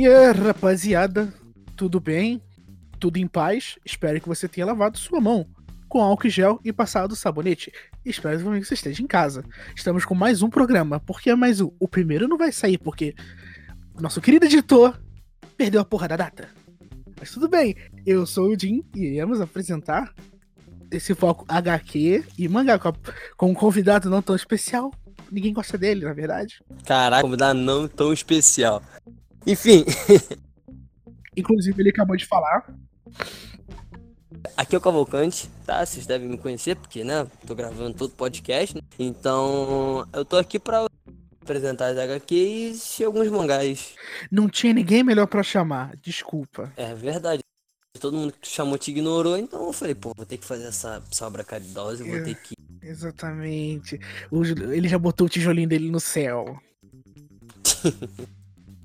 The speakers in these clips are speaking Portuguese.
E aí, rapaziada, tudo bem? Tudo em paz? Espero que você tenha lavado sua mão com álcool e gel e passado sabonete. Espero que você esteja em casa. Estamos com mais um programa. Por que mais um? O primeiro não vai sair porque nosso querido editor perdeu a porra da data. Mas tudo bem, eu sou o Jim e iremos apresentar esse foco HQ e mangá com, com um convidado não tão especial. Ninguém gosta dele, na verdade. Caraca, convidado não tão especial. Enfim. Inclusive, ele acabou de falar. Aqui é o Cavalcante, tá? Vocês devem me conhecer, porque, né? Tô gravando todo podcast. Né? Então, eu tô aqui pra apresentar as HQs e alguns mangás. Não tinha ninguém melhor para chamar, desculpa. É verdade. Todo mundo que tu chamou te ignorou, então eu falei, pô, vou ter que fazer essa sobra caridosa, vou é, ter que. Exatamente. O, ele já botou o tijolinho dele no céu.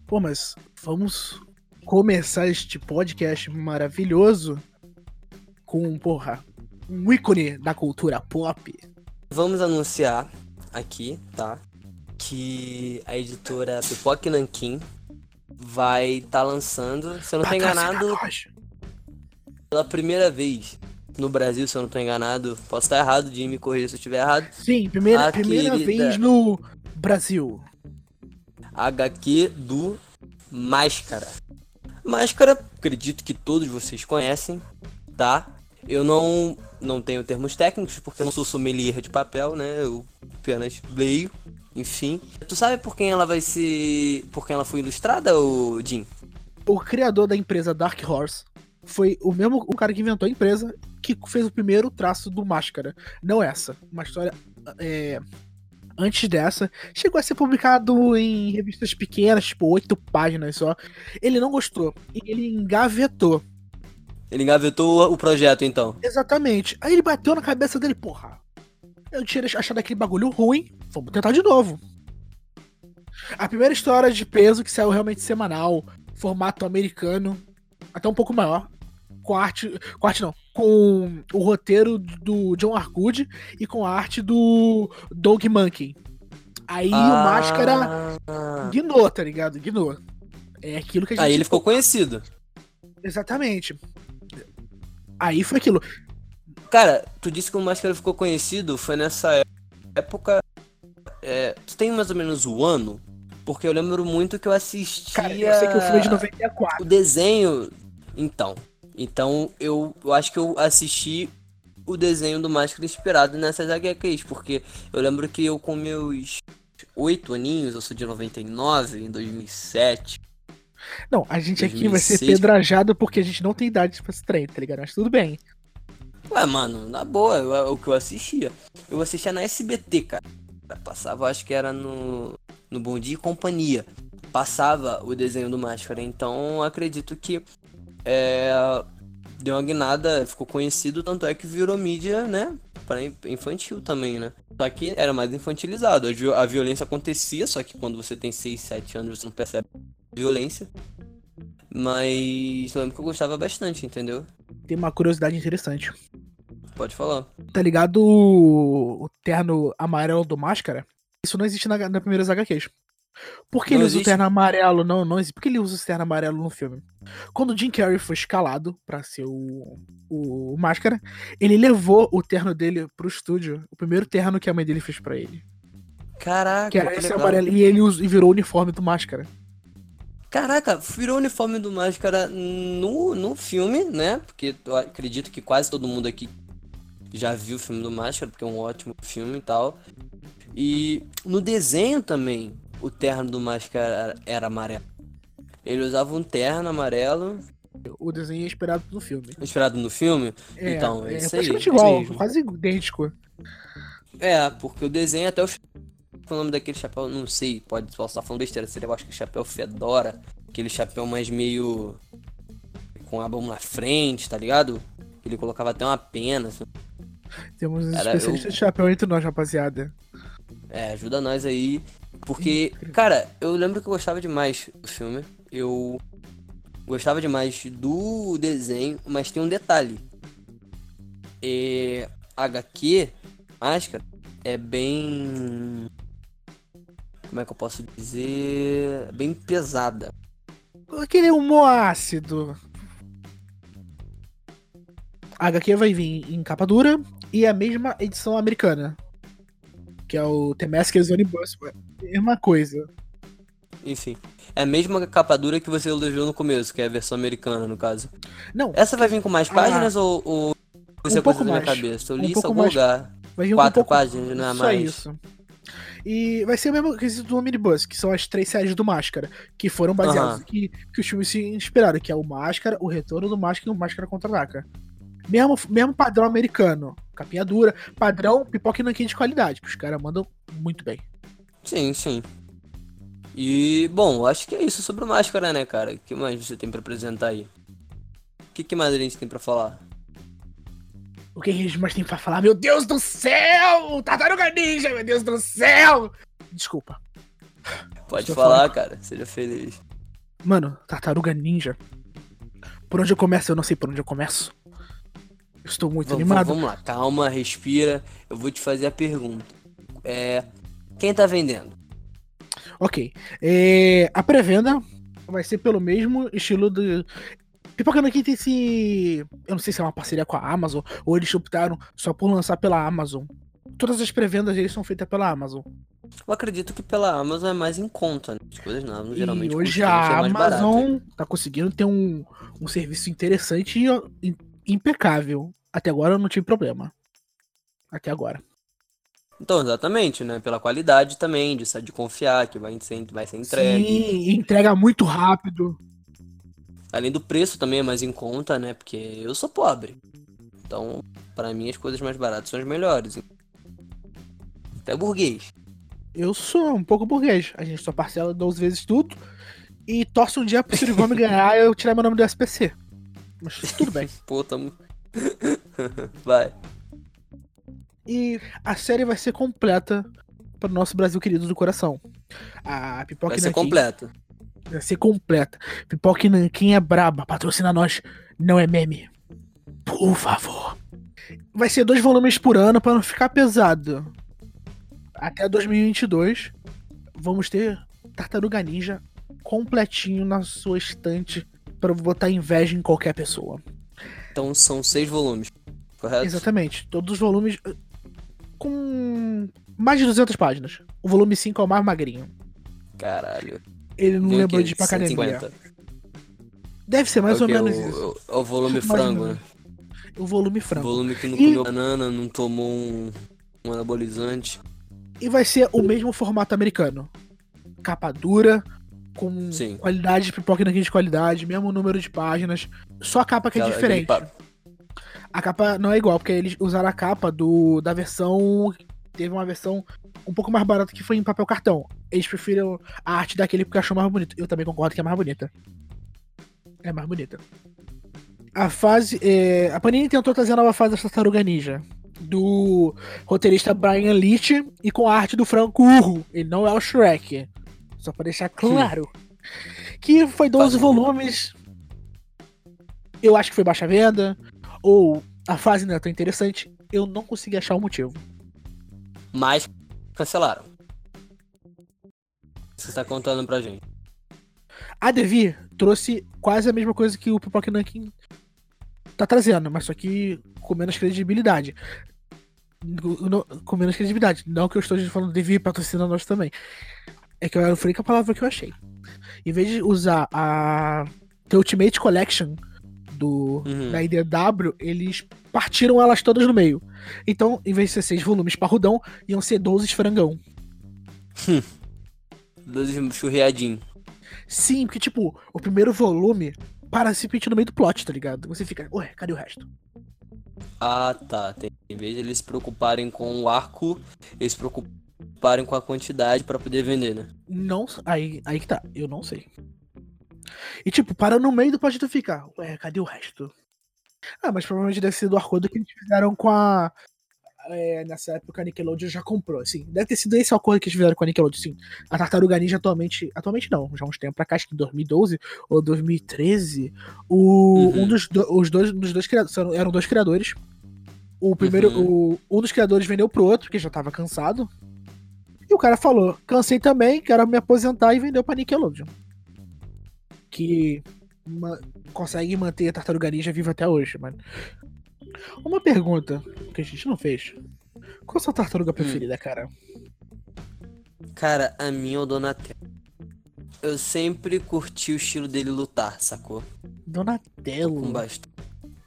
pô, mas vamos começar este podcast maravilhoso com, porra, um ícone da cultura pop. Vamos anunciar aqui, tá? Que a editora Pipoque Nankin vai estar tá lançando, se eu não tô enganado, pela primeira vez no Brasil, se eu não tô enganado. Posso estar errado, de me corrigir se eu estiver errado. Sim, primeira, primeira vez no Brasil. HQ do Máscara. Máscara, acredito que todos vocês conhecem, tá? Eu não, não tenho termos técnicos, porque eu não sou sommelier de papel, né? Eu apenas leio, enfim. Tu sabe por quem ela vai ser. por quem ela foi ilustrada, o Jim? O criador da empresa Dark Horse foi o mesmo o cara que inventou a empresa que fez o primeiro traço do Máscara. Não essa. Uma história é, antes dessa, chegou a ser publicado em revistas pequenas, tipo oito páginas só. Ele não gostou e ele engavetou. Ele engavetou o projeto, então. Exatamente. Aí ele bateu na cabeça dele, porra. Eu tinha achado aquele bagulho ruim, vamos tentar de novo. A primeira história de peso que saiu realmente semanal, formato americano, até um pouco maior, com arte, com arte não, com o roteiro do John Arcud e com a arte do Doug Monkey. Aí ah. o Máscara guinou, tá ligado? Guinou. É aquilo que a gente. Aí ele ficou conhecido. Exatamente. Aí foi aquilo. Cara, tu disse que o Máscara ficou conhecido, foi nessa época. É, tu tem mais ou menos o ano? Porque eu lembro muito que eu assistia. Cara, eu sei que o filme é de 94. O desenho. Então. Então eu, eu acho que eu assisti o desenho do Máscara inspirado nessas HQs, porque eu lembro que eu com meus oito aninhos, eu sou de 99, em 2007. Não, a gente 2006, aqui vai ser pedrajado porque a gente não tem idade pra esse trem, tá ligado? Mas tudo bem. Ué, mano, na boa, eu, o que eu assistia. Eu assistia na SBT, cara. Passava, acho que era no, no Bom Dia e Companhia. Passava o desenho do Máscara. Então acredito que é, deu uma guinada, ficou conhecido, tanto é que virou mídia, né? Pra infantil também, né? Só que era mais infantilizado. A violência acontecia, só que quando você tem 6, 7 anos você não percebe violência. Mas eu lembro que eu gostava bastante, entendeu? Tem uma curiosidade interessante. Pode falar. Tá ligado o, terno amarelo do Máscara? Isso não existe na, na primeiras HQs. Por que não ele existe? usa o terno amarelo? Não, não existe. Por que ele usa o terno amarelo no filme? Quando o Jim Carrey foi escalado para ser o, o, Máscara, ele levou o terno dele pro estúdio. O primeiro terno que a mãe dele fez para ele. Caraca, que era esse legal. amarelo. E ele e virou o uniforme do Máscara. Caraca, virou o uniforme do Máscara no, no filme, né? Porque eu acredito que quase todo mundo aqui já viu o filme do Máscara, porque é um ótimo filme e tal. E no desenho também, o terno do Máscara era amarelo. Ele usava um terno amarelo. O desenho é inspirado no filme. Inspirado no filme? É, então, é, é isso aí. igual, mesmo. quase idêntico. É, porque o desenho até o o nome daquele chapéu, não sei, pode posso estar falando besteira, seria eu acho que chapéu Fedora, aquele chapéu mais meio com a mão na frente, tá ligado? Ele colocava até uma pena. Assim. Temos especialistas eu... de chapéu entre nós, rapaziada. É, ajuda nós aí. Porque, cara, eu lembro que eu gostava demais do filme. Eu gostava demais do desenho, mas tem um detalhe. É, HQ, máscara, é bem. Como é que eu posso dizer? Bem pesada. aquele humor ácido. A HQ vai vir em capa dura e a mesma edição americana. Que é o The Maskers Omnibus. Mesma coisa. Enfim. É a mesma capa dura que você elogiou no começo, que é a versão americana, no caso. Não, Essa vai vir com mais páginas ou, ou isso Um é pouco da minha cabeça? Eu Um li isso em pouco algum mais. lugar. vai vir um Quatro pouco... páginas, não é Só mais. isso. E vai ser o mesmo quesito do Omnibus, que são as três séries do Máscara, que foram baseadas Aham. que, que os filmes se inspiraram, que é o Máscara, o Retorno do Máscara e o Máscara Contra-Ataca. Mesmo, mesmo padrão americano, capinha dura, padrão pipoca e nanquim de qualidade, que os caras mandam muito bem. Sim, sim. E, bom, acho que é isso sobre o Máscara, né, cara? O que mais você tem pra apresentar aí? O que, que mais a gente tem pra falar? O que a gente mais tem pra falar? Meu Deus do céu! Tartaruga Ninja, meu Deus do céu! Desculpa. Pode Estou falar, falando. cara. Seja feliz. Mano, Tartaruga Ninja. Por onde eu começo? Eu não sei por onde eu começo. Estou muito Vamos, animado. vamos lá, calma, respira. Eu vou te fazer a pergunta. É. Quem tá vendendo? Ok. É, a pré-venda vai ser pelo mesmo estilo do. Pipoca Nankin tem esse. Eu não sei se é uma parceria com a Amazon ou eles optaram só por lançar pela Amazon. Todas as pré-vendas deles são feitas pela Amazon. Eu acredito que pela Amazon é mais em conta, né? As coisas não, geralmente e hoje a baratas. Amazon tá conseguindo ter um, um serviço interessante e impecável. Até agora eu não tive problema. Até agora. Então, exatamente, né? Pela qualidade também, de, de confiar que vai ser, vai ser entregue. Sim, entrega muito rápido. Além do preço também é mais em conta, né? Porque eu sou pobre. Então, pra mim, as coisas mais baratas são as melhores. Até burguês. Eu sou um pouco burguês. A gente só parcela 12 vezes tudo. E torce um dia pro Surigome ganhar e eu tirar meu nome do SPC. Mas tudo bem. Pô, tamo. Vai. E a série vai ser completa para o nosso Brasil querido do coração. A Pipoca Vai ser Nanquim completo. vai ser completa. Pipoca Nanquim é braba, patrocina nós, não é meme. Por favor. Vai ser dois volumes por ano para não ficar pesado. Até 2022 vamos ter Tartaruga Ninja completinho na sua estante para botar inveja em qualquer pessoa. Então são seis volumes. Correto? Exatamente. Todos os volumes eh, com mais de 200 páginas. O volume 5 é o mais magrinho. Caralho. Ele não o lembrou de ir pra academia. 150. Deve ser mais é ou o, menos o, isso. o- é o volume Mais frango, né? O volume O frango. volume que não E- comeu banana, não tomou um, um anabolizante. E vai ser o mesmo formato americano. Capa dura, com Sim. qualidade de pipoca e de qualidade, mesmo número de páginas. Só a capa que é Aquela- diferente. aquele pa- A capa não é igual, porque eles usaram a capa do da versão. Teve uma versão um pouco mais barata que foi em papel cartão. Eles preferiram a arte daquele porque achou mais bonito. Eu também concordo que é mais bonita. É mais bonita. A fase. é, a Panini tentou trazer a nova fase da Tartaruga Ninja. Do roteirista Brian Leach e com a arte do Franco Urro. Ele não é o Shrek. Só pra deixar claro. Que foi 12 Faz- volumes. Eu acho que foi baixa venda. Ou a fase não é tão interessante. Eu não consegui achar o motivo. Mas cancelaram. Você tá contando pra gente. A Devi trouxe quase a mesma coisa que o Pipoca Nankin tá trazendo, mas só que com menos credibilidade. No- com menos credibilidade. Não que eu estou falando Devi patrocina nós também. É que eu falei com a palavra que eu achei. Em vez de usar a The Ultimate Collection do Uhum. da IDW, eles partiram elas todas no meio. Então, em vez de ser seis volumes parrudão, iam ser 12 frangão. Doze churriadinho. Sim, porque, tipo, o primeiro volume para se repetir no meio do plot, tá ligado? Você fica, ué, cadê o resto? Ah, tá. Tem, em vez de eles se preocuparem com o arco, eles se preocuparem com a quantidade pra poder vender, né? Não, aí, aí que tá, eu não sei. E, tipo, para no meio do plot tu fica, ué, cadê o resto? Ah, mas provavelmente deve ser do acordo que eles fizeram com a. é, nessa época a Nickelodeon já comprou, assim. Deve ter sido esse o acordo que eles fizeram com a Nickelodeon, sim. A Tartaruga Ninja atualmente. Atualmente não, já há uns tempos pra cá, acho que em 2012 ou 2013. O, Uhum. Um dos, do- os dois, dos dois criadores. Eram dois criadores. O primeiro. Uhum. O, um dos criadores vendeu pro outro, porque já tava cansado. E o cara falou: cansei também, quero me aposentar e vendeu pra Nickelodeon. que consegue manter a tartaruga ninja viva até hoje, mano. Uma pergunta que a gente não fez. Qual a sua tartaruga preferida, cara? Cara, a minha é o Donatello. Eu sempre curti o estilo dele lutar, sacou? Com Donatello. bastão.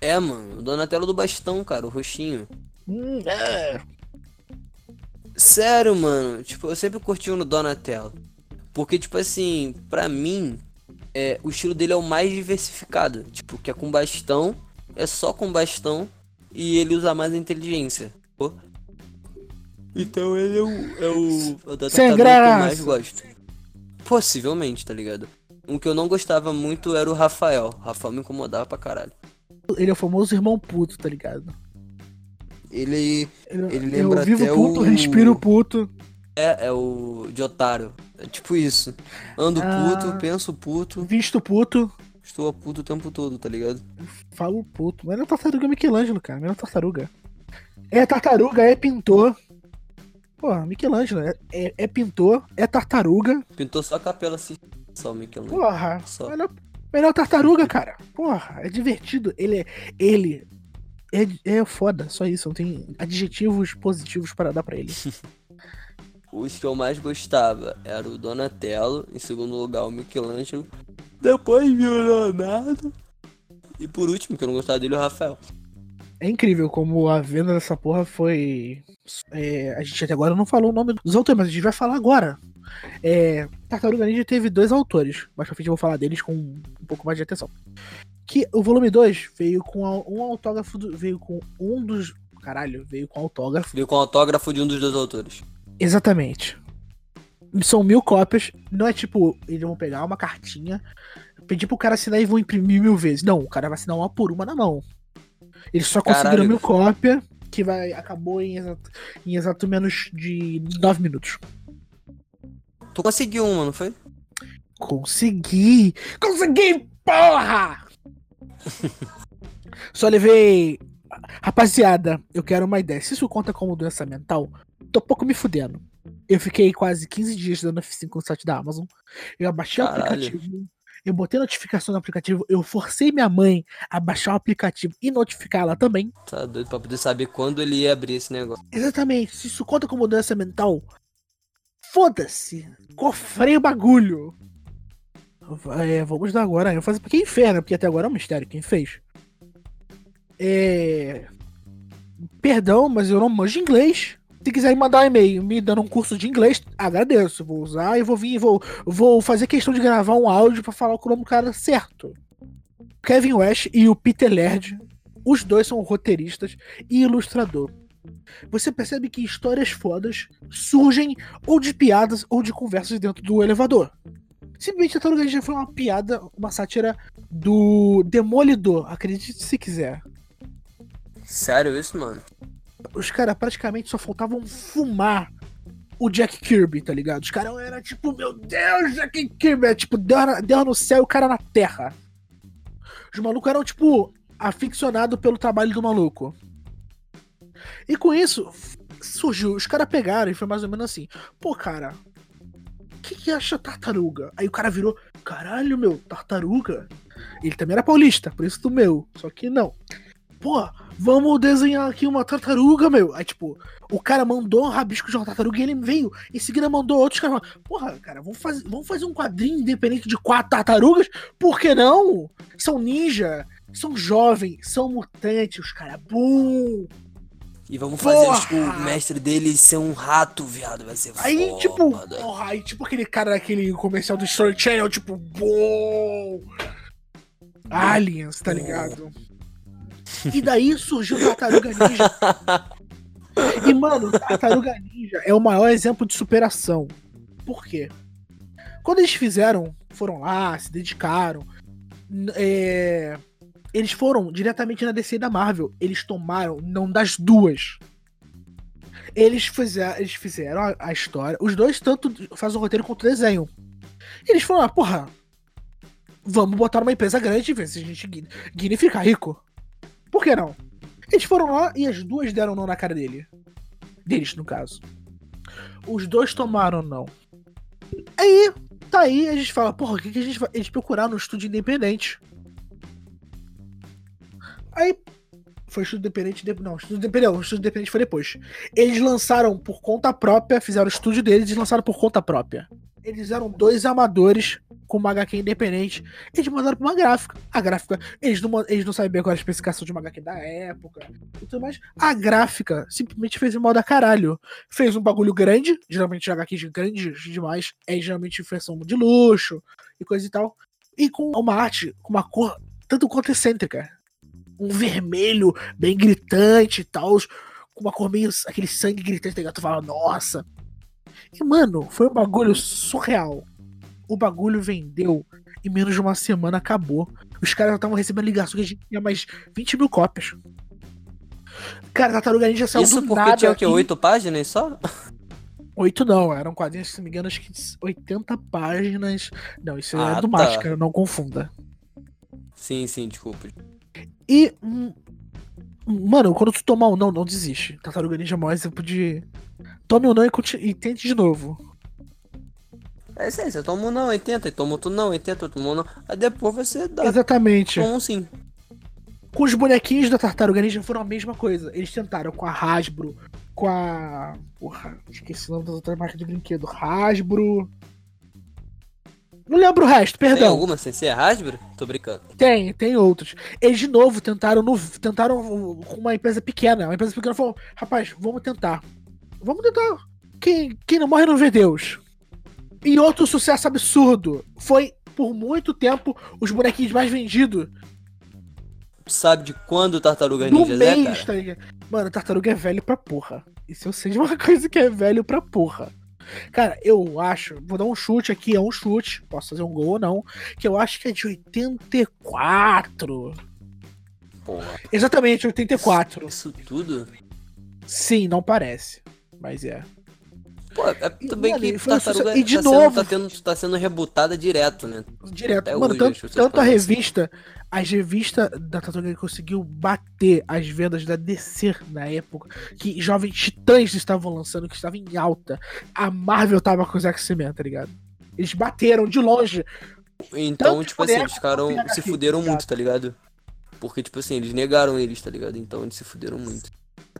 É, mano, o Donatello do bastão, cara, o roxinho. Hum, é. Sério, mano. Tipo, eu sempre curti o no Donatello. Porque, tipo assim, pra mim, é, o estilo dele é o mais diversificado. Tipo, que é com bastão, é só com bastão, e ele usa mais a inteligência. pô. Então ele é o, é o, é o tartaruga que eu mais gosto. Possivelmente, tá ligado? O que eu não gostava muito era o Rafael. O Rafael me incomodava pra caralho. Ele é o famoso irmão puto, tá ligado? Ele Ele, lembra eu vivo até puto, o- respiro puto. é, é o de otário. É tipo isso. Ando Ah. puto, penso puto. Visto puto, Estou a puto o tempo todo, tá ligado? falo puto. Mas não é tartaruga Michelangelo, cara. Não é tartaruga. É tartaruga, é pintor. Porra, Michelangelo. É, é, é pintor, é tartaruga. Pintou só a capela assim. Só o Michelangelo. Porra, Só. melhor, melhor tartaruga, cara. Porra, é divertido. Ele é. Ele é, é foda, só isso. Não tem adjetivos positivos para dar pra ele. Os que eu mais gostava era o Donatello, em segundo lugar o Michelangelo, depois o Leonardo. E por último, que eu não gostava dele, o Rafael. É incrível como a venda dessa porra foi. é, a gente até agora não falou o nome dos autores, mas a gente vai falar agora. É, Tartaruga Ninja teve dois autores, mais pra frente eu vou falar deles com um pouco mais de atenção. Que o volume 2 veio com um autógrafo, do- veio com um dos. Caralho, veio com autógrafo. Veio com autógrafo de um dos dois autores. Exatamente. São mil cópias. Não é tipo, eles vão pegar uma cartinha, pedir pro cara assinar e vão imprimir mil vezes. Não, o cara vai assinar uma por uma na mão. Eles só conseguiram Caralho. mil cópias, que vai, acabou em exato, em exato menos de nove minutos. Tu conseguiu uma, não foi? Consegui! Consegui, porra! Só levei. Rapaziada, eu quero uma ideia. Se isso conta como doença mental, tô pouco me fudendo. Eu fiquei quase 15 dias dando F5 no site da Amazon. Eu abaixei o Caralho. aplicativo. Eu botei notificação no aplicativo. Eu forcei minha mãe a baixar o aplicativo e notificar ela também. Tá doido pra poder saber quando ele ia abrir esse negócio. Exatamente. Se isso conta como doença mental, foda-se. Cofrei o bagulho. É, vamos dar agora. Fazer pra quem fez, né? Porque até agora é um mistério quem fez. É. Perdão, mas eu não manjo inglês. Se quiserem mandar um e-mail me dando um curso de inglês, agradeço. Vou usar e vou vir, vou, vou fazer questão de gravar um áudio pra falar o nome do cara certo. Kevin West e o Peter Laird, os dois são roteiristas e ilustrador. Você percebe que histórias fodas surgem ou de piadas ou de conversas dentro do elevador. Simplesmente a Tartaruga Ninja foi uma piada, uma sátira do Demolidor, acredite se quiser. Sério isso, mano? Os caras praticamente só faltavam fumar o Jack Kirby, tá ligado? Os caras eram tipo, meu Deus, Jack Kirby! É, tipo, Deus, Deus no céu e o cara na terra. Os malucos eram, tipo, aficionados pelo trabalho do maluco. E com isso, surgiu, os caras pegaram e foi mais ou menos assim: pô, cara, o que, que acha tartaruga? Aí o cara virou: caralho, meu, tartaruga? Ele também era paulista, por isso do meu, só que não. Pô, vamos desenhar aqui uma tartaruga, meu. Aí, tipo, o cara mandou um rabisco de uma tartaruga e ele veio. Em seguida mandou outros caras. Porra, cara, vamos fazer, vamos fazer um quadrinho independente de quatro tartarugas? Por que não? São ninja, são jovens, são mutantes, os caras. Bum! E vamos fazer Porra! tipo, o mestre dele ser um rato, viado. Vai ser Aí, foda. tipo, porra, aí, tipo aquele cara daquele comercial do Story Channel, tipo, bom! Aliens, tá ligado? E daí surgiu o Tartaruga Ninja. E, mano, Tartaruga Ninja é o maior exemplo de superação. Por quê? Quando eles fizeram, foram lá, se dedicaram, é, eles foram diretamente na DC da Marvel. Eles tomaram, não das duas. Eles fizeram, eles fizeram a, a história. Os dois tanto fazem o roteiro quanto desenho. Eles falaram, ah, porra, vamos botar uma empresa grande e ver se a gente Guine, fica rico. Por que não? Eles foram lá e as duas deram não na cara dele. Deles, no caso. Os dois tomaram não. Aí, Tá aí, a gente fala, porra, o que, que a gente vai. A gente procurar no estúdio independente. Aí. Foi estúdio independente. De... Não, estúdio independente, não, estúdio independente foi depois. Eles lançaram por conta própria, fizeram o estúdio deles e lançaram por conta própria. Eles eram dois amadores com uma HQ independente. Eles mandaram pra uma gráfica. A gráfica, eles não, eles não sabem qual era a especificação de uma HQ da época e tudo mais. A gráfica simplesmente fez um mal da caralho. Fez um bagulho grande, geralmente HQs grandes demais, é geralmente versão de luxo e coisa e tal. E com uma arte, com uma cor tanto quanto excêntrica. Um vermelho bem gritante e tal, com uma cor meio. aquele sangue gritante, tá ligado? Tu fala, nossa. E, mano, foi um bagulho surreal o bagulho vendeu em menos de uma semana acabou. Os caras já estavam recebendo ligação que a gente tinha mais 20 mil cópias. Cara, Tartaruga Ninja saiu Isso do porque nada. tinha o quê? Oito páginas só? Oito não, eram quadrinhos, se não me engano, acho que 80 páginas. Não, isso Ah, é do tá. Máscara, não confunda. Sim, sim, desculpa. E. Mano, quando tu tomar um não, não desiste. Tartaruga Ninja é o maior exemplo de. Tome um não e, conti- e tente de novo. É isso aí, você toma um não, 80, e toma outro não, 80, toma um não. Aí depois você dá Exatamente. um sim. Com os bonequinhos da Tartaruga Ninja foram a mesma coisa. Eles tentaram com a Hasbro, com a. Porra, esqueci o nome das outras marcas de brinquedo. Hasbro. Não lembro o resto, Tem perdão. alguma sem ser Hasbro? Tô brincando. Tem, tem outros. Eles de novo tentaram no, tentaram com uma empresa pequena. Uma empresa pequena falou: rapaz, vamos tentar. Vamos tentar. Quem, quem não morre não vê Deus. E outro sucesso absurdo foi, por muito tempo, os bonequinhos mais vendidos sabe de quando o Tartaruga Ninja é, mês, cara? tá? Mano, tartaruga é velho pra porra. Isso eu sei de uma coisa que é velho pra porra. Cara, eu acho, vou dar um chute aqui, é um chute, posso fazer um gol ou não, que eu acho que é de 84. Porra, Exatamente, 84. isso tudo? Sim, não parece, mas é. Pô, é também Mano, que Tartaruga sucesso- e de tá, novo- Sendo, tá, tendo, tá sendo rebutada direto, né? Direto. Até Mano, hoje tanto, tanto a assim. revista, as revistas da Tartaruga conseguiu bater as vendas da DC na época, que Jovens Titãs estavam lançando, que estava em alta. A Marvel tava com os X-Men, tá ligado? Eles bateram de longe. Então, Tanto tipo assim, eles ficaram, se fuderam tá muito, tá ligado? Porque, tipo assim, eles negaram eles, tá ligado? Então eles se fuderam muito.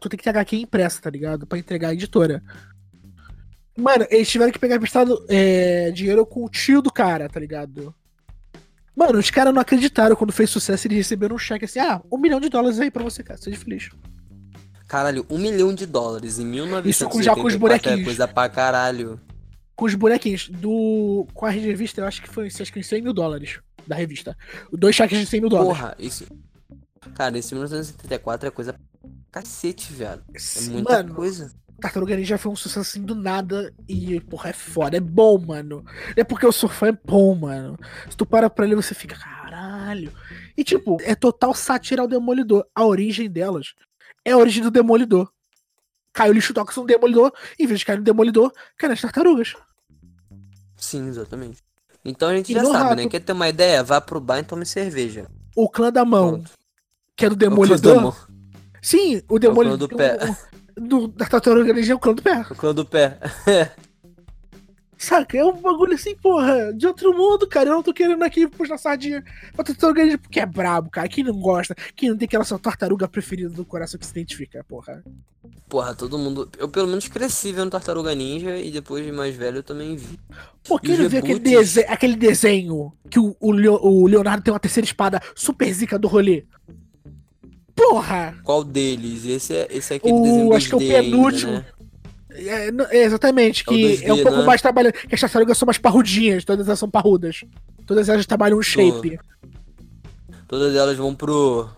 Tu tem que ter HQ impressa, tá ligado? Pra entregar a editora. Mano, eles tiveram que pegar emprestado é, dinheiro com o tio do cara, tá ligado? Mano, os caras não acreditaram quando fez sucesso, eles receberam um cheque assim, ah, um milhão de dólares aí pra você, cara, seja feliz. Caralho, um milhão de dólares em 1984 Isso com- já com os é bonequinhos. coisa pra caralho. Com os bonequinhos do. Com a revista, eu acho que foi acho que uns 100 mil dólares da revista. Dois cheques de 100 mil dólares. Porra, isso... Cara, esse 1974 é coisa pra cacete, viado. É muita mano, coisa. Tartaruga Ninja foi um sucesso assim do nada e, porra, é foda, é bom, mano. É porque eu sou fã, é bom, mano. Se tu para pra ler, você fica, caralho. E, tipo, é total sátira ao Demolidor. A origem delas é a origem do Demolidor. Caiu o lixo tóxico no Demolidor, em vez de cair no Demolidor, cai nas tartarugas. Sim, exatamente. Então a gente E já sabe, rato? né? Quer ter uma ideia? Vá pro bar e tome cerveja. O clã da mão, Pronto. que é do É o clã do Demolidor. Sim, o É o clã Demolidor. do pé. Do- da tartaruga ninja é o clã do pé. O clã do pé. Saca? É um bagulho assim, porra, de outro mundo, cara. Eu não tô querendo aqui puxar sardinha pra tartaruga ninja porque é brabo, cara. Quem não gosta, quem não tem aquela sua tartaruga preferida do coração que se identifica, porra. Porra, todo mundo. Eu pelo menos cresci vendo Tartaruga Ninja e depois de mais velho eu também vi. Pô, quem não viu aquele, dese- aquele desenho que o, o Leo- o Leonardo tem uma terceira espada super zica do rolê? Porra! Qual deles? Esse é, esse é aquele desenho O, acho que é o 2D ainda, penúltimo. né? É, é, exatamente, É o que 2D, é um pouco né? mais trabalhando. Que as tartarugas são mais parrudinhas, todas elas são parrudas. Todas elas trabalham um shape. Todas elas vão pro.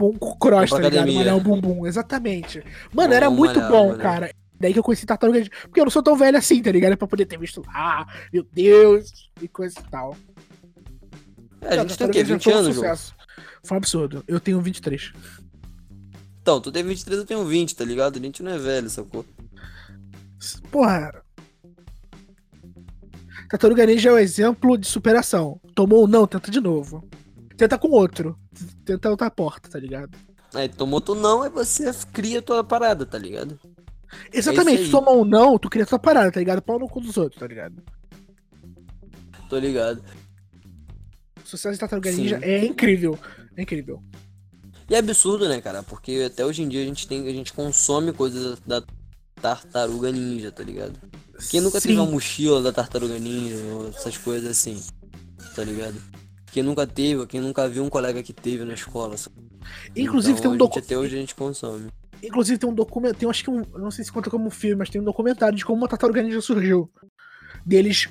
Um cross, tá ligado? Malhar um bumbum, exatamente. Mano, era muito malhar, bom, malhar. cara. Daí que eu conheci Tartaruga. Porque eu não sou tão velho assim, tá ligado? Pra poder ter visto lá, meu Deus, e coisa e tal. É, a gente tem o quê? Ninja 20 foi um anos, João? sucesso. Foi um absurdo. Eu tenho 23. Então, tu tem 23, eu tenho 20, tá ligado? A gente não é velho, sacou? Porra. Tartaruga Ninja é o exemplo de superação. Tomou um não, tenta de novo. Tenta com outro. Tenta outra porta, tá ligado? Aí tomou tu não, aí você cria tua parada, tá ligado? Exatamente, aí. se tomar um não, tu cria tua parada, tá ligado? Pau no cu dos outros, tá ligado? Tô ligado. Sucesso de Tartaruga Ninja é incrível. É incrível. E é absurdo, né, cara? Porque até hoje em dia a gente tem, a gente consome coisas da tartaruga ninja, tá ligado? Quem nunca Sim. teve uma mochila da tartaruga ninja, ou essas coisas assim, tá ligado? Quem nunca teve, quem nunca viu um colega que teve na escola. sabe? Inclusive Então, tem um a gente, docu... Até hoje a gente consome. Inclusive tem um documento, tem acho que um, não sei se conta como filme, mas tem um documentário de como a Tartaruga Ninja surgiu. Deles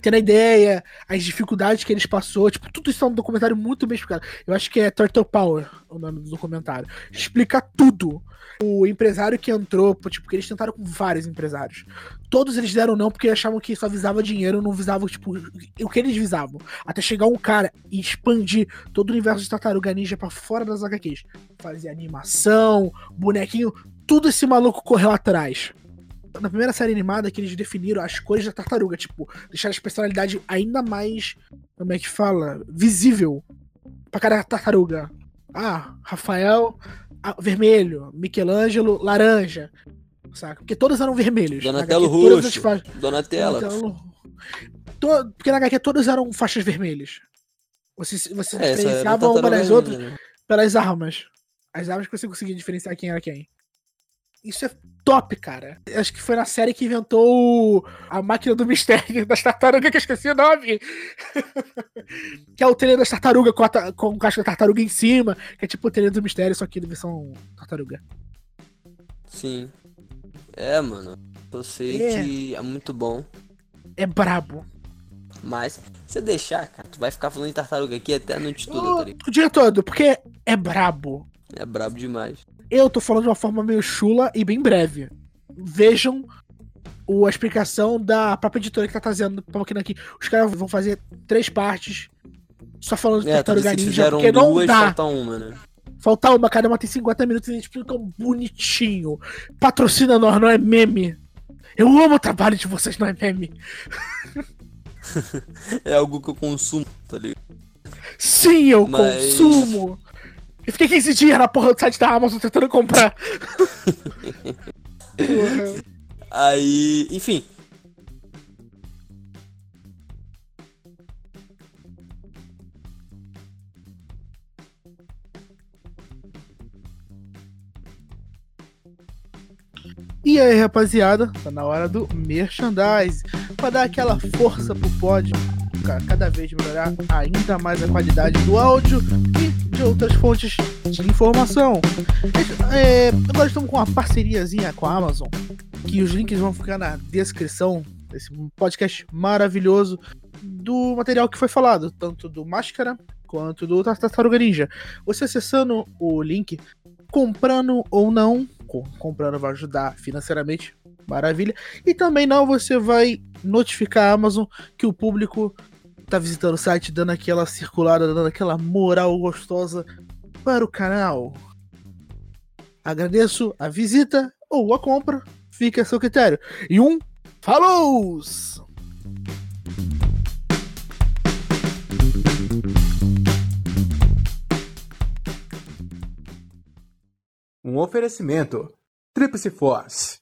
tendo a ideia, as dificuldades que eles passou, tipo, tudo isso é um documentário muito bem explicado. Eu acho que é Turtle Power o nome do documentário. Explica tudo. O empresário que entrou, tipo, que eles tentaram com vários empresários. Todos eles deram não porque achavam que só visava dinheiro, não visava, tipo, o que eles visavam. Até chegar um cara e expandir todo o universo de Tartaruga Ninja pra fora das HQs. Fazer animação, bonequinho, tudo esse maluco correu atrás. Na primeira série animada que eles definiram as cores da tartaruga, tipo, deixaram a personalidade ainda mais, como é que fala? Visível pra cada tartaruga. Ah, Rafael, ah, vermelho, Michelangelo, laranja. Saca? Porque todos eram vermelhos. Na Donatello as roxo. fa- Donatella. Donatello- To- Porque na HQ todos eram faixas vermelhas. Você, você É, diferenciava uma das outras né? pelas armas. As armas que você conseguia diferenciar quem era quem. Isso é top, cara. Acho que foi na série que inventou o- a máquina do mistério das tartarugas, que eu esqueci o nome. que é o trailer das tartarugas com, a com o casco da tartaruga em cima. Que é tipo o trailer do mistério, só que versão tartaruga. Sim. É, mano. Eu sei É. que é muito bom. É brabo. Mas, se você deixar, cara, tu vai ficar falando em tartaruga aqui até a noite toda, tá ligado? o dia todo, porque é brabo. É brabo demais. Eu tô falando de uma forma meio chula e bem breve. Vejam o, a explicação da própria editora que tá trazendo pra máquina aqui. Os caras vão fazer três partes só falando de É, Tartaruga Ninja, porque não duas, dá. falta uma, né? Falta uma, cada uma tem 50 minutos e eles explicam bonitinho. Patrocina nós, não é meme. Eu amo o trabalho de vocês, não é meme. É algo que eu consumo, tá ligado? Sim, eu Mas- consumo. Eu fiquei 15 dias na porra do site da Amazon tentando comprar. Porra. Aí, enfim. E aí, rapaziada, tá na hora do merchandise. Pra dar aquela força pro pod, ca- cada vez melhorar ainda mais a qualidade do áudio e de outras fontes de informação. É, agora estamos com uma parceriazinha com a Amazon, que os links vão ficar na descrição desse podcast maravilhoso do material que foi falado, tanto do Máscara quanto do Tartaruga Ninja. Você acessando o link, comprando ou não, com- comprando vai ajudar financeiramente, maravilha. E também não, você vai notificar a Amazon que o público tá visitando o site, dando aquela circulada, dando aquela moral gostosa para o canal. Agradeço a visita ou a compra, fica a seu critério. E um falou! Um oferecimento. Tríplice Force.